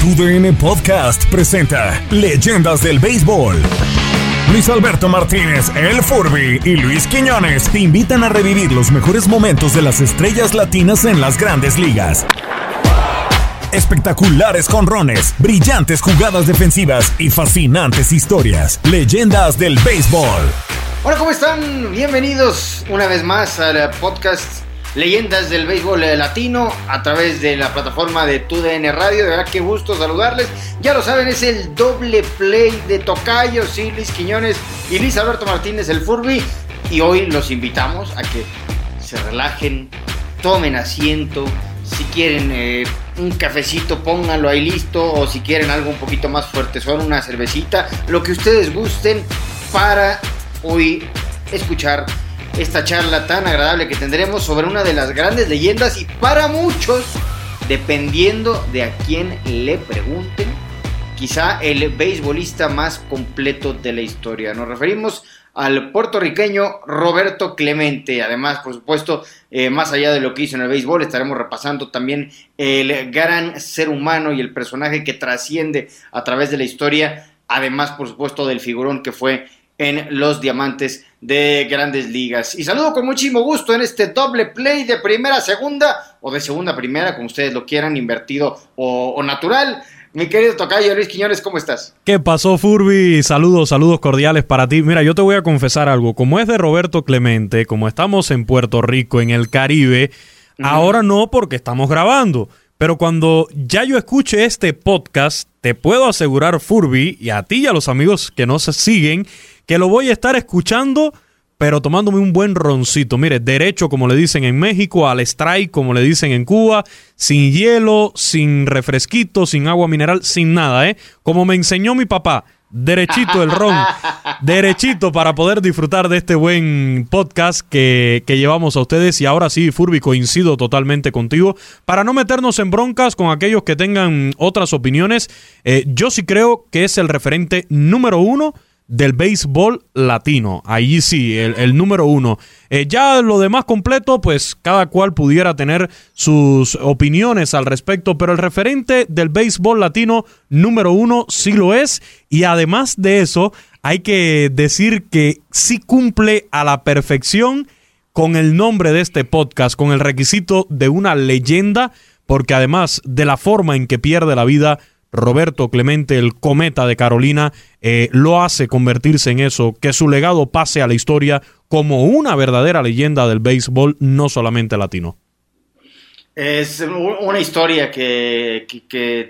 TUDN Podcast presenta Leyendas del Béisbol. Luis Alberto Martínez, El Furby y Luis Quiñones te invitan a revivir los mejores momentos de las estrellas latinas en las grandes ligas. Espectaculares conrones, brillantes jugadas defensivas y fascinantes historias. Leyendas del Béisbol. Hola, ¿cómo están? Bienvenidos una vez más al podcast Leyendas del Béisbol Latino a través de la plataforma de TUDN Radio. De verdad, qué gusto saludarles. Ya lo saben, es el doble play de Tocayo, sí, Quiñones y Luis Alberto Martínez, el Furby. Y hoy los invitamos a que se relajen, tomen asiento. Si quieren eh, un cafecito, pónganlo ahí listo. O si quieren algo un poquito más fuerte, son una cervecita. Lo que ustedes gusten para hoy escuchar esta charla tan agradable que tendremos sobre una de las grandes leyendas y para muchos, dependiendo de a quién le pregunten, quizá el beisbolista más completo de la historia. Nos referimos al puertorriqueño Roberto Clemente. Además, por supuesto, eh, más allá de lo que hizo en el béisbol, estaremos repasando también el gran ser humano y el personaje que trasciende a través de la historia. Además, por supuesto, del figurón que fue en los diamantes de grandes ligas. Y saludo con muchísimo gusto en este doble play de primera a segunda o de segunda a primera, como ustedes lo quieran, invertido o, natural. Mi querido Tocayo Luis Quiñones, ¿cómo estás? ¿Qué pasó, Furby? Saludos, saludos cordiales para ti. Mira, yo te voy a confesar algo. Como es de Roberto Clemente, como estamos en Puerto Rico, en el Caribe, ahora no porque estamos grabando. Pero cuando ya yo escuche este podcast, te puedo asegurar, Furby, y a ti y a los amigos que nos siguen, que lo voy a estar escuchando, pero tomándome un buen roncito. Mire, derecho, como le dicen en México, al strike, como le dicen en Cuba, sin hielo, sin refresquito, sin agua mineral, sin nada, ¿eh? Como me enseñó mi papá. Derechito el ron, derechito para poder disfrutar de este buen podcast que, llevamos a ustedes. Y ahora sí, Furby, coincido totalmente contigo. Para no meternos en broncas con aquellos que tengan otras opiniones, eh, yo sí creo que es el referente número uno del béisbol latino. Ahí sí, el, número uno. Eh, ya lo demás completo, pues cada cual pudiera tener sus opiniones al respecto, pero el referente del béisbol latino número uno sí lo es. Y además de eso, hay que decir que sí cumple a la perfección con el nombre de este podcast, con el requisito de una leyenda, porque además de la forma en que pierde la vida, Roberto Clemente, el cometa de Carolina, eh, lo hace convertirse en eso, que su legado pase a la historia como una verdadera leyenda del béisbol, no solamente latino. Es una historia que,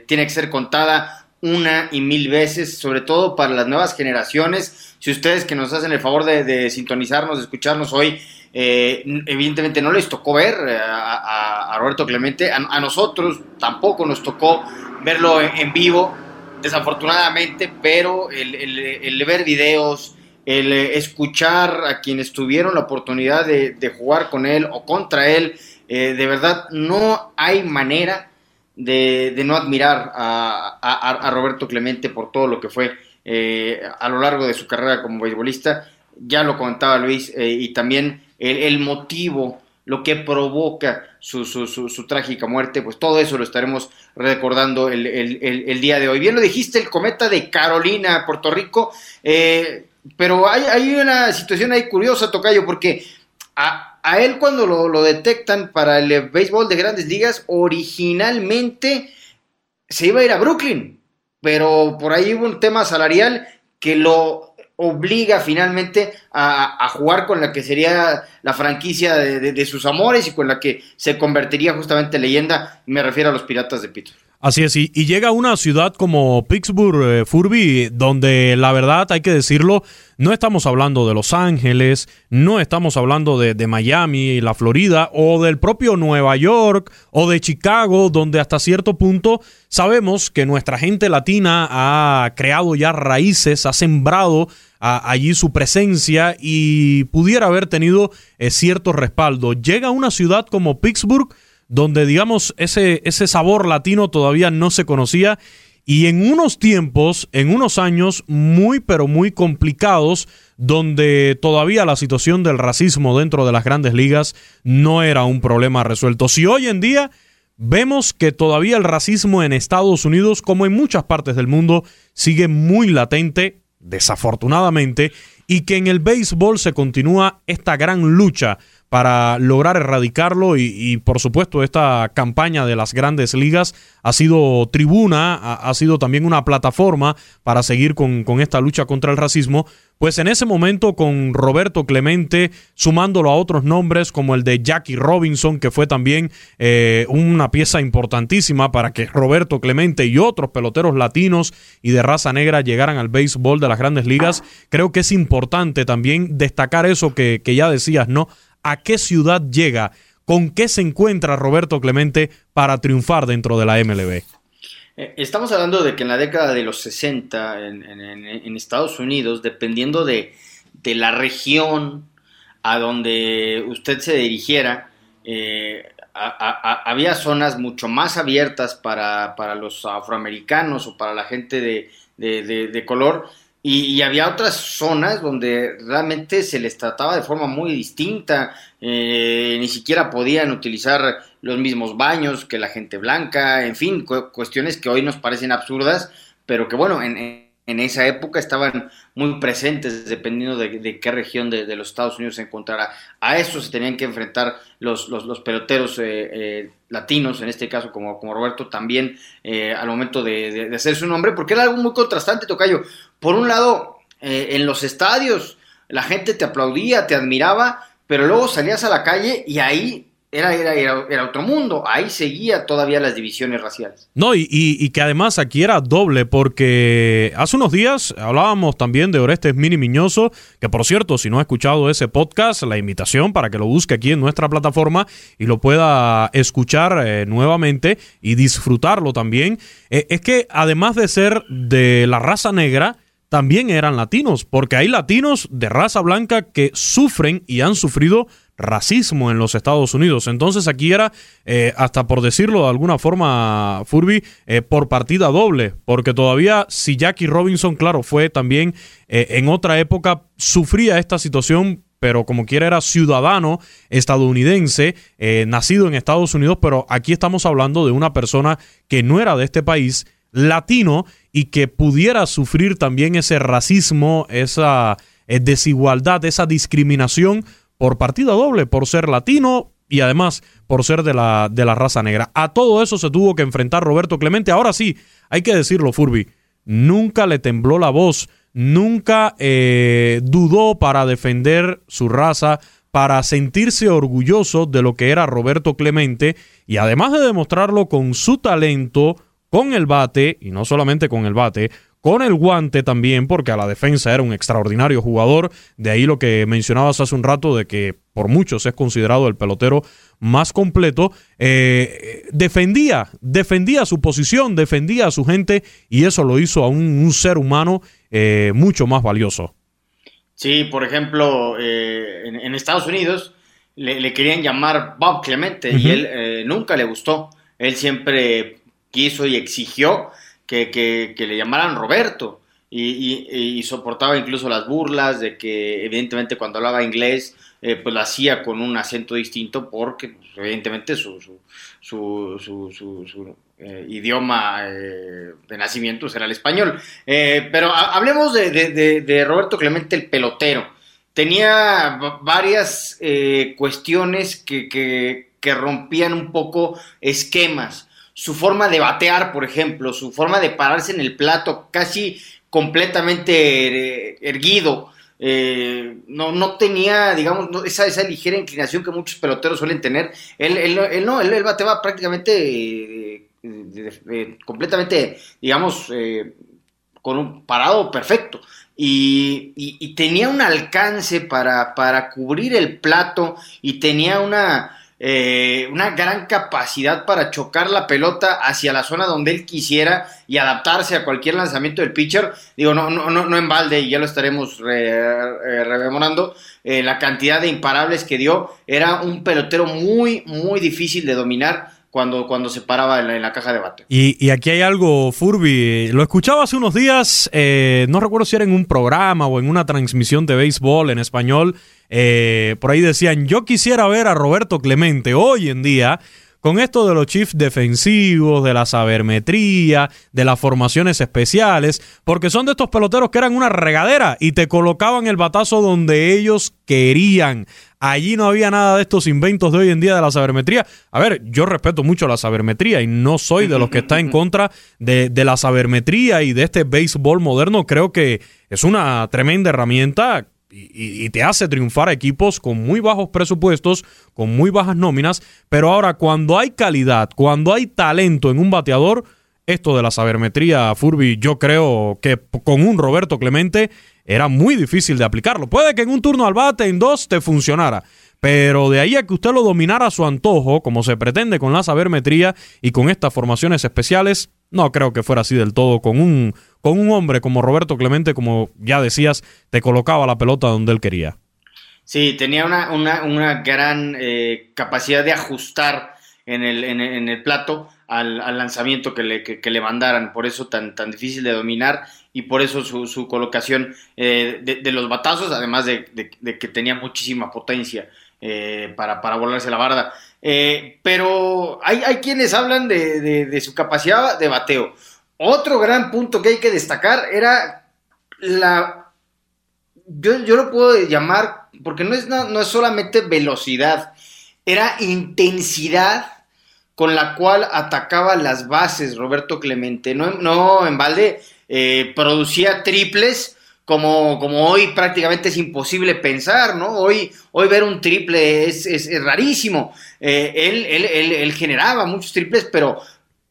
tiene que ser contada una y mil veces, sobre todo para las nuevas generaciones. Si ustedes que nos hacen el favor de, sintonizarnos, de escucharnos hoy, eh, evidentemente no les tocó ver a, Roberto Clemente, a, nosotros tampoco nos tocó verlo en, vivo, desafortunadamente, pero el, ver videos, el escuchar a quienes tuvieron la oportunidad de, jugar con él o contra él, eh, de verdad no hay manera de, no admirar a, Roberto Clemente por todo lo que fue eh, a lo largo de su carrera como beisbolista. Ya lo comentaba Luis, eh, y también el motivo lo que provoca su, su, trágica muerte, pues todo eso lo estaremos recordando el, día de hoy. Bien lo dijiste, el cometa de Carolina, Puerto Rico, eh, pero hay, una situación ahí curiosa, Tocayo, porque a, él cuando lo, lo, detectan para el béisbol de grandes ligas, originalmente se iba a ir a Brooklyn, pero por ahí hubo un tema salarial que lo obliga finalmente a, jugar con la que sería la franquicia de, sus amores y con la que se convertiría justamente en leyenda, me refiero a los Piratas de Pittsburgh. Así es, y, llega a una ciudad como Pittsburgh, eh, Furby, donde la verdad hay que decirlo, no estamos hablando de Los Ángeles, no estamos hablando de, Miami, la Florida, o del propio Nueva York, o de Chicago, donde hasta cierto punto sabemos que nuestra gente latina ha creado ya raíces, ha sembrado allí su presencia y pudiera haber tenido eh, cierto respaldo. Llega a una ciudad como Pittsburgh, donde digamos ese, ese sabor latino todavía no se conocía y en unos tiempos, en unos años muy pero muy complicados, donde todavía la situación del racismo dentro de las grandes ligas no era un problema resuelto. Si hoy en día vemos que todavía el racismo en Estados Unidos, como en muchas partes del mundo, sigue muy latente, desafortunadamente, y que en el béisbol se continúa esta gran lucha para lograr erradicarlo y, por supuesto esta campaña de las grandes ligas ha sido tribuna, ha, sido también una plataforma para seguir con, esta lucha contra el racismo, pues en ese momento con Roberto Clemente, sumándolo a otros nombres como el de Jackie Robinson, que fue también eh, una pieza importantísima para que Roberto Clemente y otros peloteros latinos y de raza negra llegaran al béisbol de las grandes ligas, creo que es importante también destacar eso que, que ya decías, ¿no? A qué ciudad llega, con qué se encuentra Roberto Clemente para triunfar dentro de la MLB. Eh, estamos hablando de que en la década de los 60 en, Estados Unidos, dependiendo de, la región a donde usted se dirigiera, eh, había zonas mucho más abiertas para, los afroamericanos o para la gente de color y, había otras zonas donde realmente se les trataba de forma muy distinta, eh, ni siquiera podían utilizar los mismos baños que la gente blanca, en fin, cuestiones que hoy nos parecen absurdas, pero que bueno, en, en esa época estaban muy presentes dependiendo de, qué región de, los Estados Unidos se encontrara. A eso se tenían que enfrentar los, los, peloteros eh, eh, latinos, en este caso como, como Roberto, también eh, al momento de, hacer su nombre, porque era algo muy contrastante, Tocayo. Por un lado, en los estadios la gente te aplaudía, te admiraba, pero luego salías a la calle y ahí era, era, era, otro mundo. Ahí seguía todavía las divisiones raciales. No, y, y, que además aquí era doble, porque hace unos días hablábamos también de Orestes Mini Miñoso, que por cierto, si no ha escuchado ese podcast, la invitación para que lo busque aquí en nuestra plataforma y lo pueda escuchar eh, nuevamente y disfrutarlo también. Eh, es que además de ser de la raza negra, también eran latinos, porque hay latinos de raza blanca que sufren y han sufrido racismo en los Estados Unidos. Entonces aquí era, eh, hasta por decirlo de alguna forma, Furby, eh, por partida doble, porque todavía si Jackie Robinson, claro, fue también eh, en otra época, sufría esta situación pero como quiera era ciudadano estadounidense, nacido en Estados Unidos, pero aquí estamos hablando de una persona que no era de este país, latino, y que pudiera sufrir también ese racismo, esa desigualdad, esa discriminación por partida doble, por ser latino y además por ser de la, de la raza negra. A todo eso se tuvo que enfrentar Roberto Clemente. Ahora sí, hay que decirlo, Furby, nunca le tembló la voz, nunca eh, dudó para defender su raza, para sentirse orgulloso de lo que era Roberto Clemente y además de demostrarlo con su talento, con el bate, y no solamente con el bate, con el guante también, porque a la defensa era un extraordinario jugador. De ahí lo que mencionabas hace un rato de que por muchos es considerado el pelotero más completo. Eh, defendía, defendía su posición, defendía a su gente y eso lo hizo a un, ser humano eh, mucho más valioso. Sí, por ejemplo, eh, en, Estados Unidos le, querían llamar Bob Clemente y él nunca le gustó. Él siempre quiso y exigió que, le llamaran Roberto y, soportaba incluso las burlas de que evidentemente cuando hablaba inglés eh, pues lo hacía con un acento distinto porque pues, evidentemente su, su, eh, idioma eh, de nacimiento era el español. pero hablemos de, Roberto Clemente el pelotero. Tenía varias cuestiones que, que rompían un poco esquemas su forma de batear, por ejemplo, su forma de pararse en el plato casi completamente eh, erguido. Eh, no, no tenía, digamos, esa, esa ligera inclinación que muchos peloteros suelen tener. Él, no, él, bateaba prácticamente eh, completamente, digamos, con un parado perfecto. Y, tenía un alcance para, para cubrir el plato y tenía una, eh, una gran capacidad para chocar la pelota hacia la zona donde él quisiera y adaptarse a cualquier lanzamiento del pitcher. Digo, no, no, no, en balde, y ya lo estaremos eh, rememorando. Eh, la cantidad de imparables que dio era un pelotero muy, muy difícil de dominar cuando, cuando se paraba en la, caja de bate. Y, aquí hay algo, Furby. Lo escuchaba hace unos días, no recuerdo si era en un programa o en una transmisión de béisbol en español. Eh, por ahí decían, yo quisiera ver a Roberto Clemente hoy en día con esto de los chiefs defensivos, de la sabermetría, de las formaciones especiales, porque son de estos peloteros que eran una regadera y te colocaban el batazo donde ellos querían. Allí no había nada de estos inventos de hoy en día de la sabermetría. A ver, yo respeto mucho la sabermetría y no soy de los que está en contra de, de la sabermetría y de este béisbol moderno. Creo que es una tremenda herramienta y, te hace triunfar a equipos con muy bajos presupuestos, con muy bajas nóminas, pero ahora cuando hay calidad, cuando hay talento en un bateador, esto de la sabermetría, Furby, yo creo que con un Roberto Clemente era muy difícil de aplicarlo. Puede que en un turno al bate, en dos, te funcionara. Pero de ahí a que usted lo dominara a su antojo, como se pretende con la sabermetría y con estas formaciones especiales, no creo que fuera así del todo. Con un, con un hombre como Roberto Clemente, como ya decías, te colocaba la pelota donde él quería. Sí, tenía una, una, gran eh, capacidad de ajustar en el, en, el plato al, lanzamiento que le, que, le, mandaran, por eso tan, tan difícil de dominar y por eso su, colocación eh, de, los batazos, además de, que tenía muchísima potencia eh, para, para volarse la barda. Eh, pero hay, hay, quienes hablan de, su capacidad de bateo. Otro gran punto que hay que destacar era la... Yo, yo lo puedo llamar, porque no es, no es solamente velocidad, era intensidad con la cual atacaba las bases Roberto Clemente. No, no en balde eh, producía triples como, como, hoy prácticamente es imposible pensar, ¿no? Hoy, hoy ver un triple es, es, rarísimo. Eh, él, él, generaba muchos triples, pero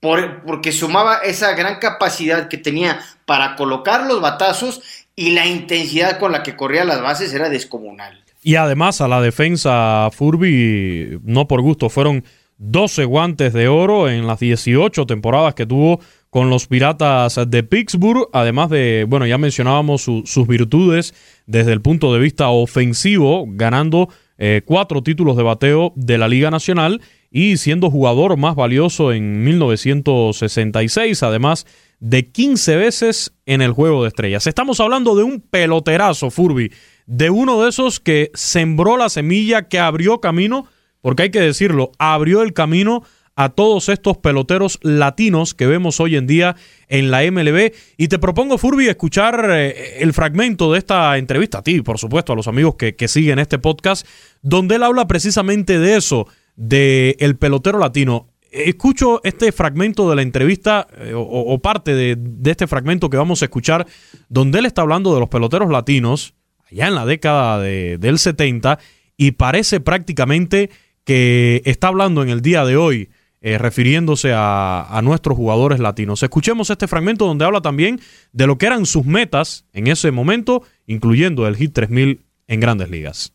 por, porque sumaba esa gran capacidad que tenía para colocar los batazos y la intensidad con la que corría las bases era descomunal. Y además a la defensa Furby, no por gusto, fueron 12 guantes de oro en las 18 temporadas que tuvo con los Piratas de Pittsburgh, además de, bueno, ya mencionábamos sus virtudes desde el punto de vista ofensivo, ganando eh, cuatro títulos de bateo de la Liga Nacional y siendo jugador más valioso en 1966, además de 15 veces en el Juego de Estrellas. Estamos hablando de un peloterazo, Furby, de uno de esos que sembró la semilla, que abrió camino porque hay que decirlo, abrió el camino a todos estos peloteros latinos que vemos hoy en día en la MLB. Y te propongo, Furby, escuchar eh, el fragmento de esta entrevista, a ti, por supuesto, a los amigos que, siguen este podcast, donde él habla precisamente de eso, de el pelotero latino. Escucho este fragmento de la entrevista eh, o, parte de, este fragmento que vamos a escuchar, donde él está hablando de los peloteros latinos, allá en la década del 70, y parece prácticamente que está hablando en el día de hoy, eh, refiriéndose a, nuestros jugadores latinos. Escuchemos este fragmento donde habla también de lo que eran sus metas en ese momento, incluyendo el Hit 3000 en grandes ligas.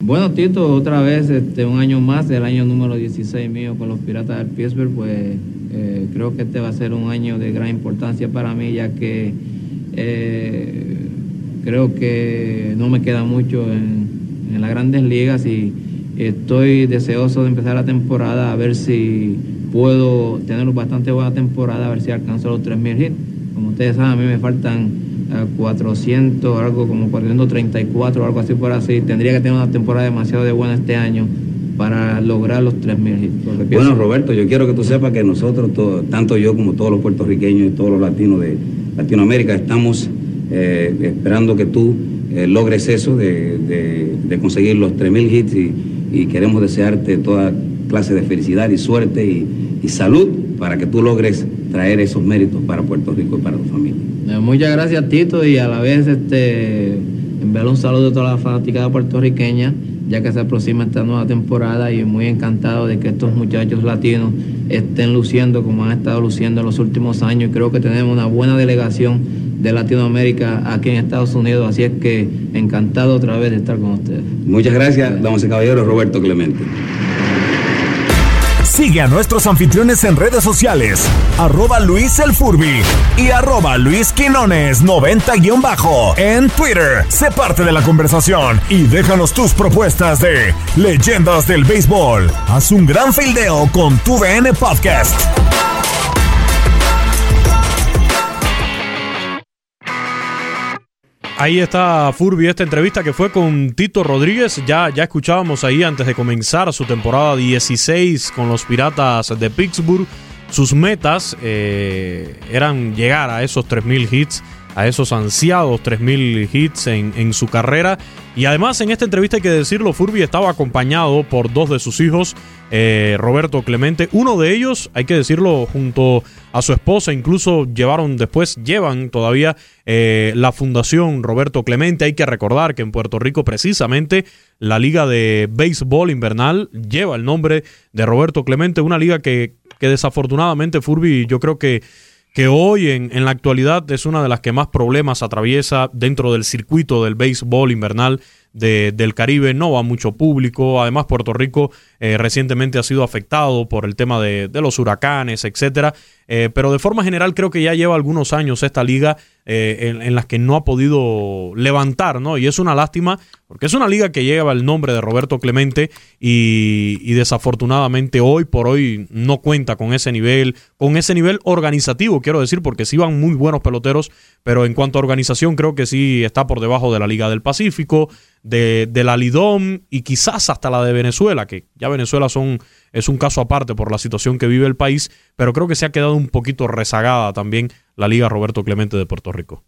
Bueno, Tito, otra vez este, un año más, el año número 16 mío con los Piratas del Pittsburgh, pues eh, creo que este va a ser un año de gran importancia para mí, ya que eh, creo que no me queda mucho en, en las grandes ligas y Estoy deseoso de empezar la temporada a ver si puedo tener bastante buena temporada, a ver si alcanzo los 3.000 hits. Como ustedes saben, a mí me faltan 400, eh, algo como 434, algo así por así. Tendría que tener una temporada demasiado de buena este año para lograr los 3.000 hits. Bueno, Roberto, yo quiero que tú sepas que nosotros, tanto yo como todos los puertorriqueños y todos los latinos de Latinoamérica, estamos eh, esperando que tú eh, logres eso de, de conseguir los 3.000 hits y y queremos desearte toda clase de felicidad y suerte y, salud para que tú logres traer esos méritos para Puerto Rico y para tu familia. Eh, muchas gracias Tito y a la vez este, enviar un saludo a toda la fanaticada puertorriqueña ya que se aproxima esta nueva temporada y muy encantado de que estos muchachos latinos estén luciendo como han estado luciendo en los últimos años. Creo que tenemos una buena delegación de Latinoamérica aquí en Estados Unidos, así es que encantado otra vez de estar con ustedes. Muchas gracias, damas y caballeros, Roberto Clemente. Sigue a nuestros anfitriones en redes sociales, arroba Luis El Furby y arroba Luis Quinones 90-bajo en Twitter. Sé parte de la conversación y déjanos tus propuestas de leyendas del béisbol. Haz un gran fildeo con tu VN Podcast. Ahí está Furby, esta entrevista que fue con Tito Rodríguez. Ya, ya escuchábamos ahí antes de comenzar su temporada 16 con los Piratas de Pittsburgh. Sus metas eh, eran llegar a esos 3.000 hits a esos ansiados 3.000 hits en, en, su carrera. Y además en esta entrevista hay que decirlo, Furby estaba acompañado por dos de sus hijos, eh, Roberto Clemente. Uno de ellos, hay que decirlo, junto a su esposa, incluso llevaron después, llevan todavía eh, la fundación Roberto Clemente. Hay que recordar que en Puerto Rico precisamente la liga de béisbol invernal lleva el nombre de Roberto Clemente, una liga que, que desafortunadamente Furby yo creo que que hoy en, en, la actualidad es una de las que más problemas atraviesa dentro del circuito del béisbol invernal de, del Caribe. No va mucho público. Además, Puerto Rico eh, recientemente ha sido afectado por el tema de, de los huracanes, etcétera. Eh, pero de forma general creo que ya lleva algunos años esta liga eh, en, las que no ha podido levantar, ¿no? Y es una lástima porque es una liga que lleva el nombre de Roberto Clemente y, y, desafortunadamente hoy por hoy no cuenta con ese nivel, con ese nivel organizativo, quiero decir, porque sí van muy buenos peloteros, pero en cuanto a organización creo que sí está por debajo de la Liga del Pacífico, de, de la Lidom y quizás hasta la de Venezuela, que ya Venezuela son es un caso aparte por la situación que vive el país, pero creo que se ha quedado un poquito rezagada también la Liga Roberto Clemente de Puerto Rico.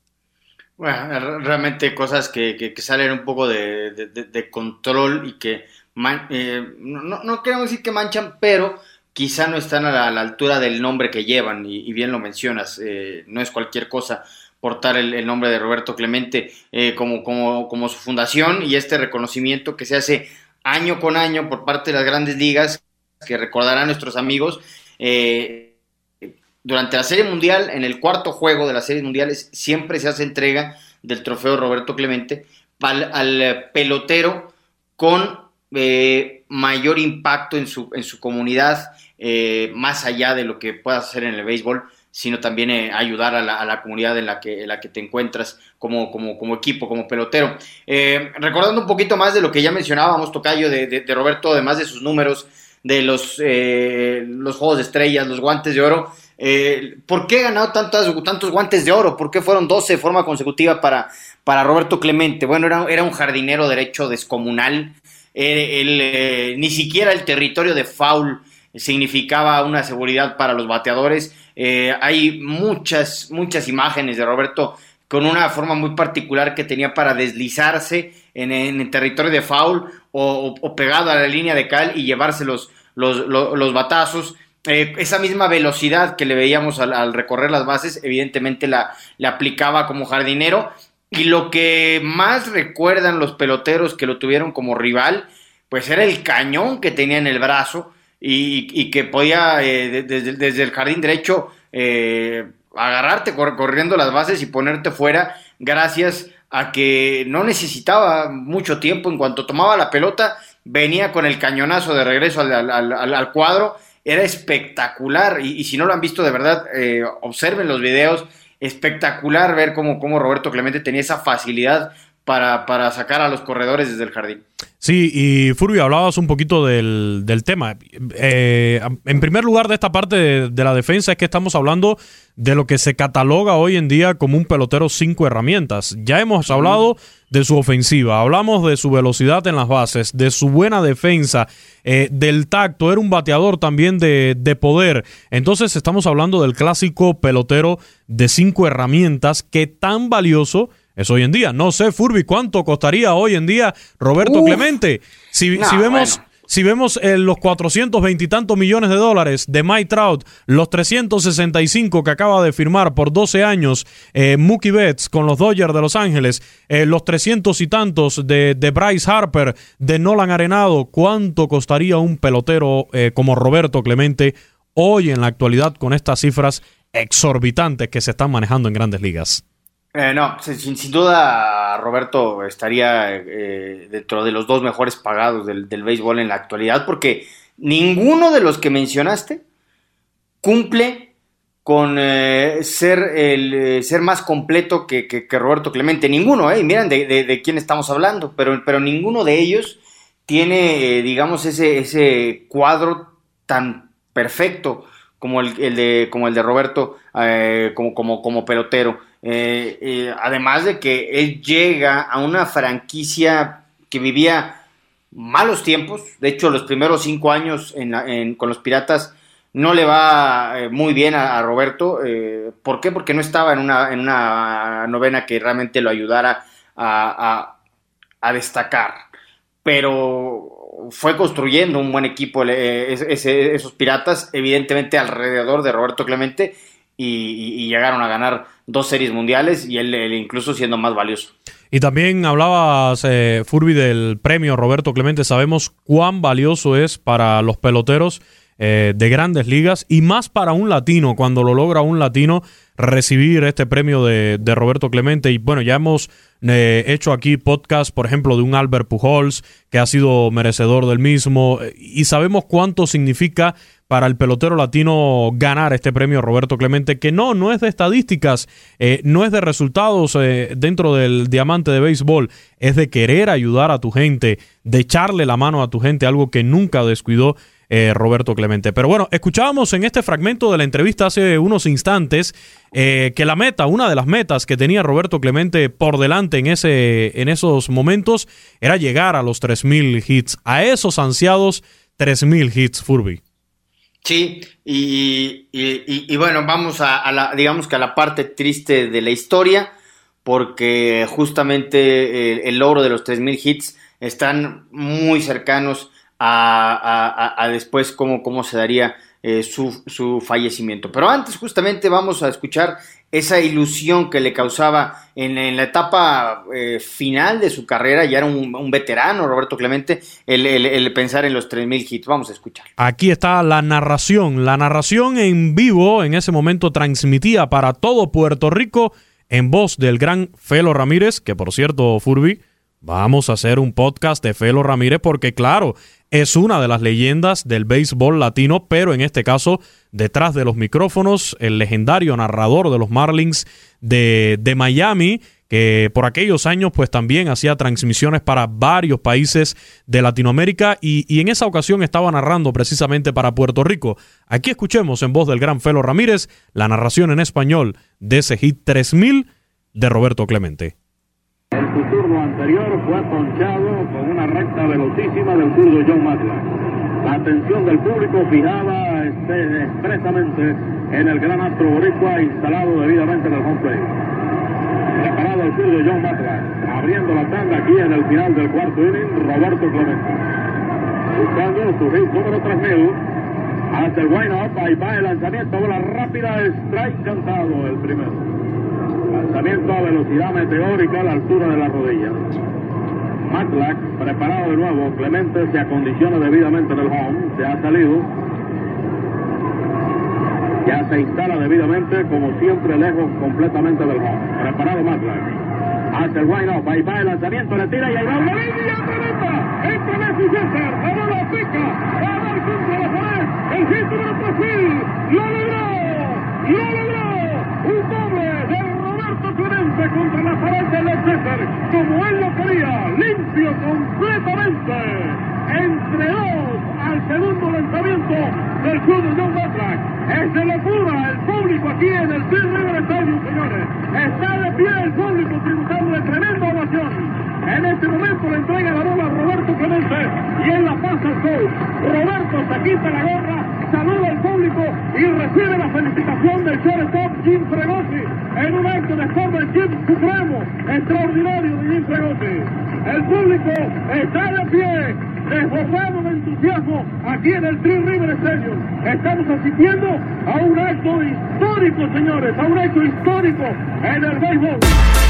Bueno, realmente cosas que, que, que salen un poco de, de, control y que man, eh, no, no, queremos decir que manchan, pero quizá no están a la, altura del nombre que llevan, y, bien lo mencionas, eh, no es cualquier cosa portar el, el nombre de Roberto Clemente eh, como, como, como su fundación y este reconocimiento que se hace año con año por parte de las grandes ligas que recordarán nuestros amigos, eh, durante la Serie Mundial, en el cuarto juego de las Series Mundiales, siempre se hace entrega del trofeo Roberto Clemente al, pelotero con eh, mayor impacto en su, en su comunidad, eh, más allá de lo que puedas hacer en el béisbol, sino también ayudar a la, comunidad en la que, en la que te encuentras como, como, como equipo, como pelotero. Recordando un poquito más de lo que ya mencionábamos, Tocayo, de, de Roberto, además de sus números, de los, eh, los Juegos de Estrellas, los guantes de oro. Eh, ¿Por qué ha ganado tantos, tantos guantes de oro? ¿Por qué fueron 12 de forma consecutiva para, para Roberto Clemente? Bueno, era, era un jardinero derecho descomunal. Eh, ni siquiera el territorio de foul significaba una seguridad para los bateadores. Eh, hay muchas, muchas imágenes de Roberto con una forma muy particular que tenía para deslizarse en, el territorio de foul o, pegado a la línea de cal y llevarse los, los, los, batazos. Eh, esa misma velocidad que le veíamos al, recorrer las bases, evidentemente la, aplicaba como jardinero. Y lo que más recuerdan los peloteros que lo tuvieron como rival, pues era el cañón que tenía en el brazo y, y que podía eh, desde, desde, el jardín derecho eh, agarrarte cor, corriendo las bases y ponerte fuera gracias a que no necesitaba mucho tiempo. En cuanto tomaba la pelota, venía con el cañonazo de regreso al, al, al, cuadro. Era espectacular. Y, y, si no lo han visto de verdad, eh, observen los videos. Espectacular ver cómo, cómo Roberto Clemente tenía esa facilidad para, para, sacar a los corredores desde el jardín. Sí, y Furbio, hablabas un poquito del, del tema. Eh, en primer lugar, de esta parte de, de, la defensa es que estamos hablando de lo que se cataloga hoy en día como un pelotero cinco herramientas. Ya hemos hablado de su ofensiva, hablamos de su velocidad en las bases, de su buena defensa, eh, del tacto, era un bateador también de, de poder. Entonces estamos hablando del clásico pelotero de cinco herramientas que tan valioso es hoy en día. No sé, Furby, cuánto costaría hoy en día Roberto Uf, Clemente. Si, si vemos. Bueno. Si vemos eh, los 420 y tantos millones de dólares de Mike Trout, los 365 que acaba de firmar por 12 años eh, Mookie Betts con los Dodgers de Los Ángeles, eh, los 300 y tantos de, de, Bryce Harper, de Nolan Arenado, ¿cuánto costaría un pelotero como Roberto Clemente hoy en la actualidad con estas cifras exorbitantes que se están manejando en grandes ligas? Eh, no, sin, duda Roberto estaría eh, dentro de los dos mejores pagados del, béisbol en la actualidad, porque ninguno de los que mencionaste cumple con eh, ser el eh, ser más completo que, Roberto Clemente. Ninguno, ¿eh? Miren de, quién estamos hablando, pero, pero ninguno de ellos tiene, digamos, ese, ese cuadro tan perfecto como el, de, como el de Roberto como, como, como pelotero. Eh, además de que él llega a una franquicia que vivía malos tiempos, de hecho los primeros cinco años con los Piratas no le va muy bien a, Roberto. ¿Por qué? Porque no estaba en una, en novena que realmente lo ayudara a destacar. Pero fue construyendo un buen equipo esos piratas, evidentemente alrededor de Roberto Clemente, y, llegaron a ganar dos series mundiales y él, incluso siendo más valioso. Y también hablabas, eh, Furby, del premio Roberto Clemente. Sabemos cuán valioso es para los peloteros eh, de grandes ligas y más para un latino, cuando lo logra un latino recibir este premio de, Roberto Clemente. Y bueno, ya hemos eh, hecho aquí podcast, por ejemplo, de un Albert Pujols, que ha sido merecedor del mismo, y sabemos cuánto significa para el pelotero latino ganar este premio Roberto Clemente, que no, no es de estadísticas, eh, no es de resultados dentro del diamante de béisbol, es de querer ayudar a tu gente, de echarle la mano a tu gente, algo que nunca descuidó eh, Roberto Clemente. Pero bueno, escuchábamos en este fragmento de la entrevista hace unos instantes eh, que la meta, una de las metas que tenía Roberto Clemente por delante en, ese, en esos momentos era llegar a los 3.000 hits, a esos ansiados 3.000 hits, Furby. Sí, y, bueno, vamos a, la, digamos que a la parte triste de la historia, porque justamente el, el logro de los 3.000 hits están muy cercanos a, después cómo, cómo se daría eh, su, fallecimiento. Pero antes justamente vamos a escuchar esa ilusión que le causaba en, la etapa eh, final de su carrera, ya era un, veterano, Roberto Clemente, el, pensar en los 3.000 hits. Vamos a escuchar. Aquí está la narración, la narración en vivo en ese momento transmitía para todo Puerto Rico en voz del gran Felo Ramírez, que por cierto, Furby, Vamos a hacer un podcast de Felo Ramírez porque claro, es una de las leyendas del béisbol latino, pero en este caso detrás de los micrófonos, el legendario narrador de los Marlins de, de Miami, que por aquellos años pues también hacía transmisiones para varios países de Latinoamérica y, y, en esa ocasión estaba narrando precisamente para Puerto Rico. Aquí escuchemos en voz del gran Felo Ramírez la narración en español de ese hit 3000 de Roberto Clemente. Anterior fue ponchado con una recta velocísima del zurdo John Matlack. La atención del público fijaba este, expresamente en el gran astro boricua instalado debidamente en el home plate. Preparado el zurdo John Matlack, abriendo la tanda aquí en el final del cuarto inning, Roberto Clemente. Buscando su hit número 3000, hace el wind-up, ahí va el lanzamiento, bola rápida, strike cantado el primero. Lanzamiento a velocidad meteórica a la altura de la rodilla. Matlack preparado de nuevo. Clemente se acondiciona debidamente en el home. Se ha salido. Ya se instala debidamente, como siempre, lejos completamente del home. Preparado Matlack. Hace el wind up. Ahí va el lanzamiento. Le tira y ahí va una línea tremenda. Entre Messi César. La pica. Va a dar la. El número 3000. Lo logró. Lo logró. Un doble de Clemente contra la pared como él lo quería, limpio completamente. Entre dos al segundo lanzamiento del club de John. Es de locura el público aquí en el Bill River Stadium, señores. Está de pie el público tributando de tremenda ovación. En este momento le entrega la bola a Roberto Clemente y él la pasa al coach. Roberto se quita la gorra, saluda al y recibe la felicitación del shortstop Jim Fregosi en un acto de forma Jim supremo, extraordinario de Jim Fregosi. El público está de pie desbordado de entusiasmo aquí en el Three River Stadium. Estamos asistiendo a un acto histórico, señores, a un acto histórico en el béisbol.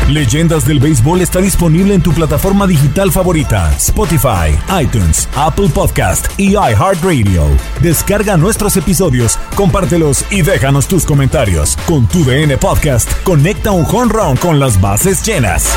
Leyendas del Béisbol está disponible en tu plataforma digital favorita, Spotify, iTunes, Apple Podcast y iHeartRadio. Descarga nuestros episodios, compártelos y déjanos tus comentarios. Con tu DN Podcast, conecta un home run con las bases llenas.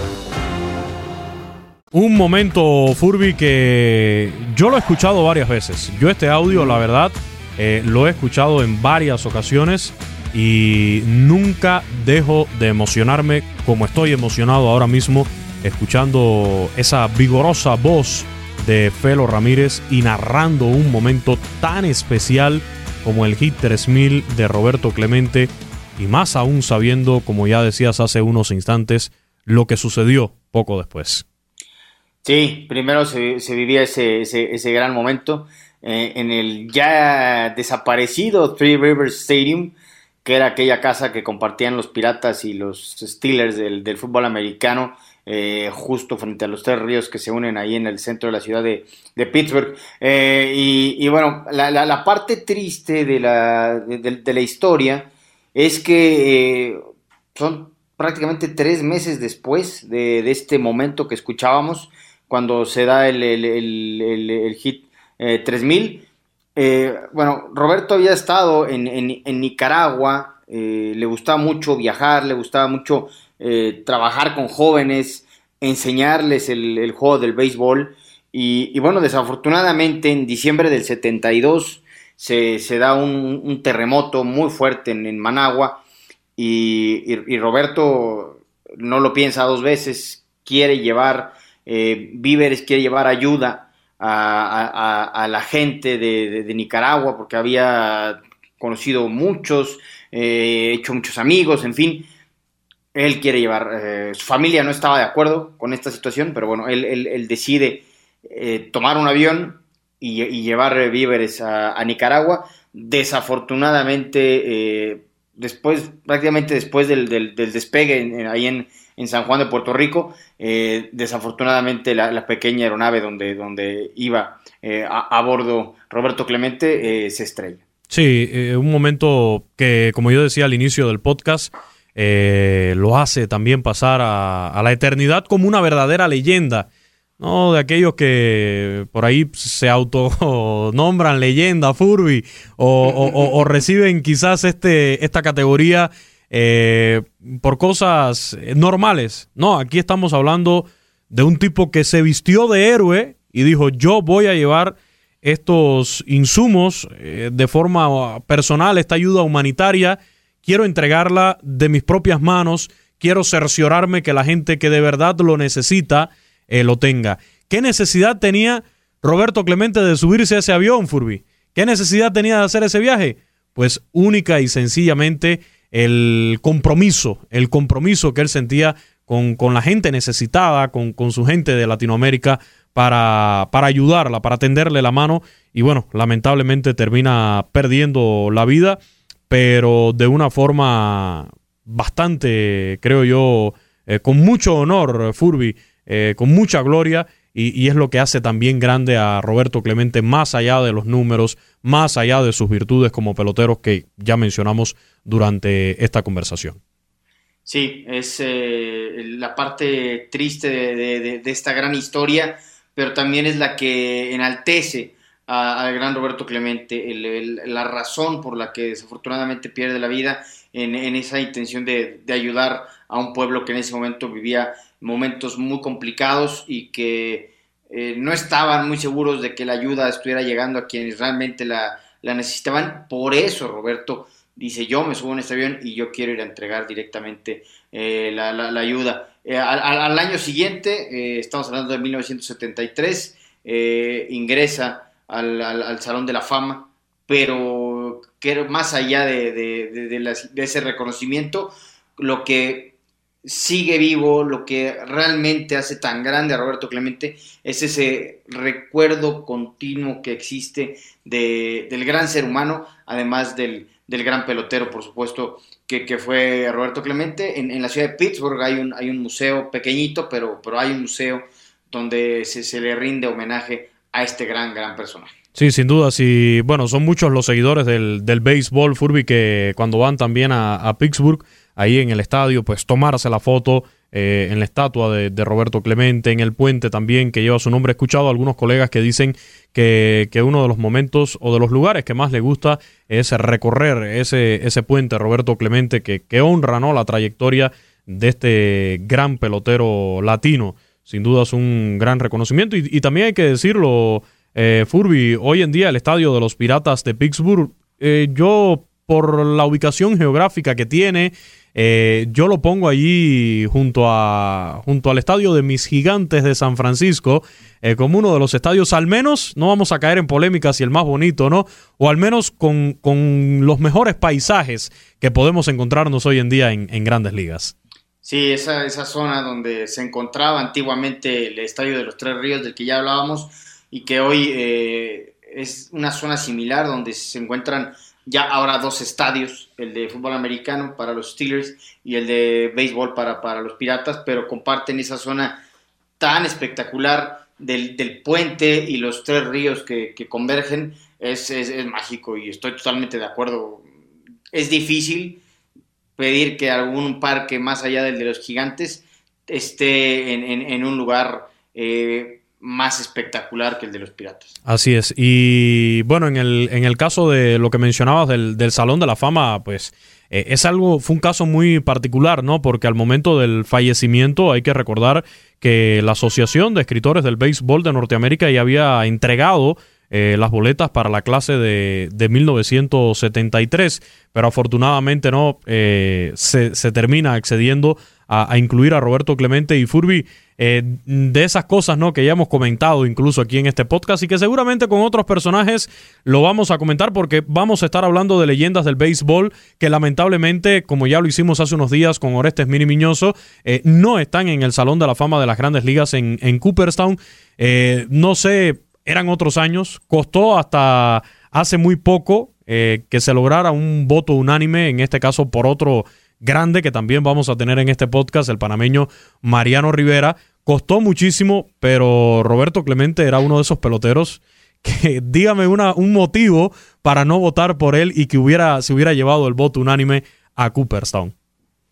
Un momento, Furby, que yo lo he escuchado varias veces. Yo este audio, la verdad, eh, lo he escuchado en varias ocasiones y nunca dejo de emocionarme como estoy emocionado ahora mismo escuchando esa vigorosa voz de Felo Ramírez y narrando un momento tan especial como el hit 3000 de Roberto Clemente y más aún sabiendo, como ya decías hace unos instantes, lo que sucedió poco después. Sí, primero se, vivía ese, ese, gran momento eh, en el ya desaparecido Three Rivers Stadium, que era aquella casa que compartían los Piratas y los Steelers del, del fútbol americano eh, justo frente a los tres ríos que se unen ahí en el centro de la ciudad de, Pittsburgh. Eh, y, bueno, la, parte triste de la, de, la historia es que eh, son prácticamente tres meses después de, este momento que escuchábamos, cuando se da el, hit 3000. bueno, Roberto había estado en, en Nicaragua, le gustaba mucho viajar, le gustaba mucho eh, trabajar con jóvenes, enseñarles el, juego del béisbol. Y, bueno, desafortunadamente en diciembre del 72 se, se da un, terremoto muy fuerte en, Managua y, Roberto no lo piensa dos veces, quiere llevar eh, víveres, quiere llevar ayuda a, la gente de, Nicaragua porque había conocido muchos, eh, hecho muchos amigos, en fin, él quiere llevar, eh, su familia no estaba de acuerdo con esta situación, pero bueno, él, decide eh, tomar un avión y, llevar víveres a, Nicaragua. Desafortunadamente, eh, después, prácticamente después del, despegue ahí en, San Juan de Puerto Rico, desafortunadamente la, pequeña aeronave donde, donde iba a, a, bordo Roberto Clemente se estrella. Sí, un momento que, como yo decía al inicio del podcast, eh, lo hace también pasar a, la eternidad como una verdadera leyenda. ¿no? De aquellos que por ahí se autonombran leyenda, Furby, o, reciben quizás este, esta categoría eh, por cosas normales. No, aquí estamos hablando de un tipo que se vistió de héroe y dijo, yo voy a llevar estos insumos eh, de forma personal, esta ayuda humanitaria, quiero entregarla de mis propias manos, quiero cerciorarme que la gente que de verdad lo necesita eh, lo tenga. ¿Qué necesidad tenía Roberto Clemente de subirse a ese avión, Furby? ¿Qué necesidad tenía de hacer ese viaje? Pues única y sencillamente el compromiso, el compromiso que él sentía con, con la gente necesitada, con, con, su gente de Latinoamérica, para, para ayudarla, para tenderle la mano. Y bueno, lamentablemente termina perdiendo la vida pero de una forma bastante, creo yo, eh, con mucho honor, Furby, eh, con mucha gloria. Y, es lo que hace también grande a Roberto Clemente, más allá de los números, más allá de sus virtudes como peloteros que ya mencionamos durante esta conversación. Sí, es eh, la parte triste de, esta gran historia, pero también es la que enaltece al gran Roberto Clemente, la razón por la que desafortunadamente pierde la vida en, esa intención de, ayudar a un pueblo que en ese momento vivía momentos muy complicados y que eh, no estaban muy seguros de que la ayuda estuviera llegando a quienes realmente la, necesitaban. Por eso Roberto dice, yo me subo en este avión y yo quiero ir a entregar directamente eh, la, ayuda. Eh, al, año siguiente, estamos hablando de 1973, ingresa al, Salón de la Fama, pero que más allá de, ese reconocimiento, lo que sigue vivo, lo que realmente hace tan grande a Roberto Clemente es ese recuerdo continuo que existe del gran ser humano, además del, gran pelotero, por supuesto, que, fue Roberto Clemente. En, la ciudad de Pittsburgh hay un, hay un museo pequeñito, pero, pero hay un museo donde se, se le rinde homenaje a este gran, gran personaje. Sí, sin duda. Sí, bueno, son muchos los seguidores del, del béisbol, Furby, que cuando van también a, Pittsburgh, ahí en el estadio, pues tomarse la foto eh, en la estatua de, Roberto Clemente, en el puente también que lleva su nombre. He escuchado a algunos colegas que dicen que, uno de los momentos o de los lugares que más le gusta es recorrer ese, ese puente Roberto Clemente que, que honra ¿no? la trayectoria de este gran pelotero latino. Sin duda es un gran reconocimiento y, también hay que decirlo, eh, Furby, hoy en día el estadio de los Piratas de Pittsburgh, eh, yo por la ubicación geográfica que tiene, eh, yo lo pongo allí junto, a, junto al estadio de mis gigantes de San Francisco, eh, como uno de los estadios, al menos, no vamos a caer en polémicas si el más bonito, ¿no? O al menos con, los mejores paisajes que podemos encontrarnos hoy en día en, grandes ligas. Sí, esa, esa zona donde se encontraba antiguamente el Estadio de los Tres Ríos del que ya hablábamos y que hoy eh, es una zona similar donde se encuentran ya ahora dos estadios, el de fútbol americano para los Steelers y el de béisbol para, para los Piratas, pero comparten esa zona tan espectacular del, puente y los tres ríos que, convergen, es, es, mágico y estoy totalmente de acuerdo. Es difícil pedir que algún parque más allá del de los gigantes esté en, un lugar eh, más espectacular que el de los Piratas. Así es. Y bueno, en el, en el caso de lo que mencionabas del, del Salón de la Fama, pues eh, es algo, fue un caso muy particular, ¿no? Porque al momento del fallecimiento hay que recordar que la Asociación de Escritores del Béisbol de Norteamérica ya había entregado eh, las boletas para la clase de, de 1973, pero afortunadamente no eh, se, se, termina accediendo a, incluir a Roberto Clemente y Furby eh, de esas cosas ¿no? que ya hemos comentado incluso aquí en este podcast y que seguramente con otros personajes lo vamos a comentar porque vamos a estar hablando de leyendas del béisbol que lamentablemente, como ya lo hicimos hace unos días con Orestes Mini Miñoso, eh, no están en el Salón de la Fama de las Grandes Ligas en, en Cooperstown. Eh, no sé, eran otros años, costó hasta hace muy poco que se lograra un voto unánime, en este caso por otro grande que también vamos a tener en este podcast, el panameño Mariano Rivera. Costó muchísimo, pero Roberto Clemente era uno de esos peloteros que dígame una, un motivo para no votar por él y que hubiera, se hubiera llevado el voto unánime a Cooperstown.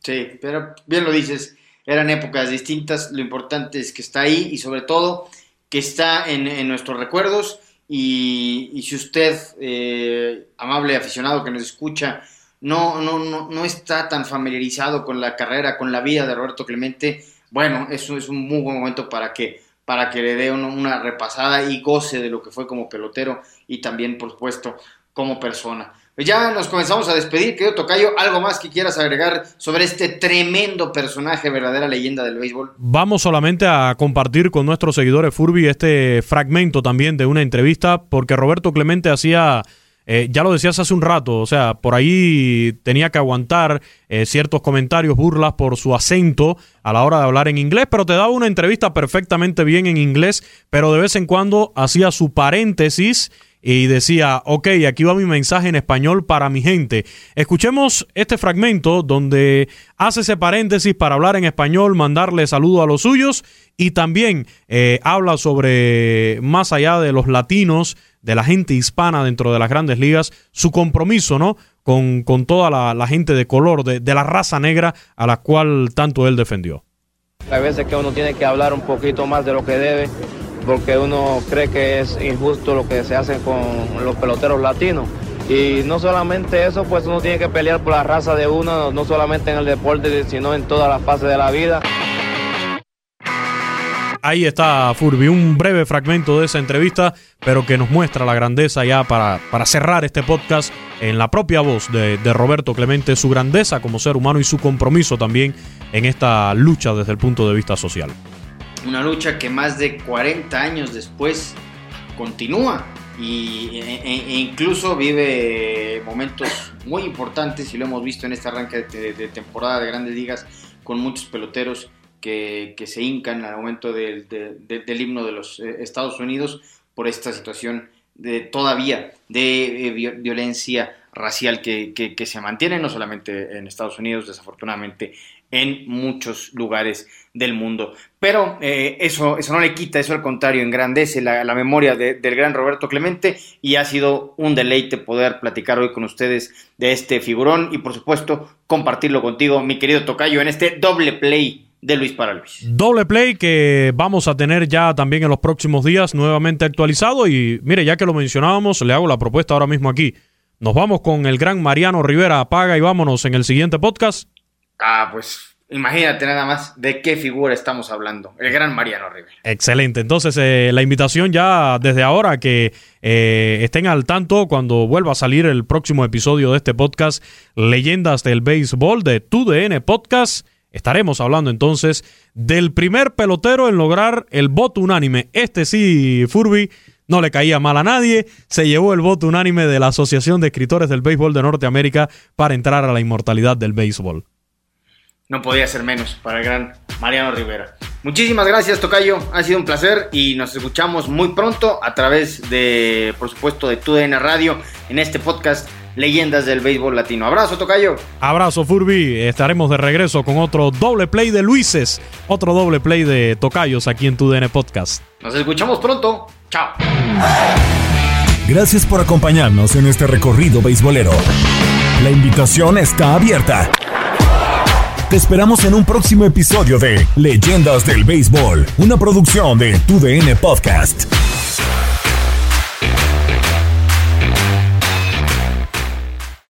Sí, pero bien lo dices, eran épocas distintas, lo importante es que está ahí y sobre todo que está en, nuestros recuerdos y, si usted, eh, amable aficionado que nos escucha, no, no, no, no está tan familiarizado con la carrera, con la vida de Roberto Clemente, bueno, eso es un muy buen momento para que, para que le dé una, repasada y goce de lo que fue como pelotero y también, por supuesto, como persona. Pues ya nos comenzamos a despedir, querido Tocayo. ¿Algo más que quieras agregar sobre este tremendo personaje, verdadera leyenda del béisbol? Vamos solamente a compartir con nuestros seguidores Furby este fragmento también de una entrevista, porque Roberto Clemente hacía eh, ya lo decías hace un rato, o sea, por ahí tenía que aguantar eh, ciertos comentarios, burlas por su acento a la hora de hablar en inglés, pero te daba una entrevista perfectamente bien en inglés, pero de vez en cuando hacía su paréntesis y decía, ok, aquí va mi mensaje en español para mi gente. Escuchemos este fragmento donde hace ese paréntesis para hablar en español, mandarle saludo a los suyos y también eh, habla sobre, más allá de los latinos, de la gente hispana dentro de las grandes ligas, su compromiso, ¿no? Con, con toda la, gente de color, de, de, la raza negra a la cual tanto él defendió. Hay veces que uno tiene que hablar un poquito más de lo que debe, porque uno cree que es injusto lo que se hace con los peloteros latinos. Y no solamente eso, pues uno tiene que pelear por la raza de uno, no solamente en el deporte, sino en todas las fases de la vida. Ahí está Furby, un breve fragmento de esa entrevista, pero que nos muestra la grandeza ya para, para cerrar este podcast en la propia voz de, de, Roberto Clemente, su grandeza como ser humano y su compromiso también en esta lucha desde el punto de vista social. Una lucha que más de 40 años después continúa y, e, e, e incluso vive momentos muy importantes y lo hemos visto en este arranque de, temporada de grandes ligas con muchos peloteros que, se hincan al momento del, himno de los eh, Estados Unidos por esta situación de todavía de eh, violencia racial que, que, se mantiene no solamente en Estados Unidos, desafortunadamente en muchos lugares del mundo. Pero eh, eso, eso no le quita, eso al contrario, engrandece la, la memoria del gran Roberto Clemente y ha sido un deleite poder platicar hoy con ustedes de este figurón y por supuesto compartirlo contigo, mi querido Tocayo, en este doble play de Luis para Luis. Doble play que vamos a tener ya también en los próximos días nuevamente actualizado. Y mire, ya que lo mencionábamos, le hago la propuesta ahora mismo aquí. Nos vamos con el gran Mariano Rivera. Apaga y vámonos en el siguiente podcast. Ah, pues imagínate nada más de qué figura estamos hablando. El gran Mariano Rivera. Excelente. Entonces, eh, la invitación ya desde ahora que eh, estén al tanto cuando vuelva a salir el próximo episodio de este podcast, Leyendas del Béisbol de TUDN Podcast. Estaremos hablando entonces del primer pelotero en lograr el voto unánime. Este sí, Furby, no le caía mal a nadie. Se llevó el voto unánime de la Asociación de Escritores del Béisbol de Norteamérica para entrar a la inmortalidad del béisbol. No podía ser menos para el gran Mariano Rivera. Muchísimas gracias, Tocayo. Ha sido un placer y nos escuchamos muy pronto a través de, por supuesto, de TUDN Radio en este podcast Leyendas del Béisbol Latino. Abrazo, Tocayo. Abrazo, Furby. Estaremos de regreso con otro doble play de Luises, otro doble play de Tocayos aquí en TUDN Podcast. Nos escuchamos pronto. Chao. Gracias por acompañarnos en este recorrido beisbolero. La invitación está abierta. Te esperamos en un próximo episodio de Leyendas del Béisbol, una producción de TUDN Podcast.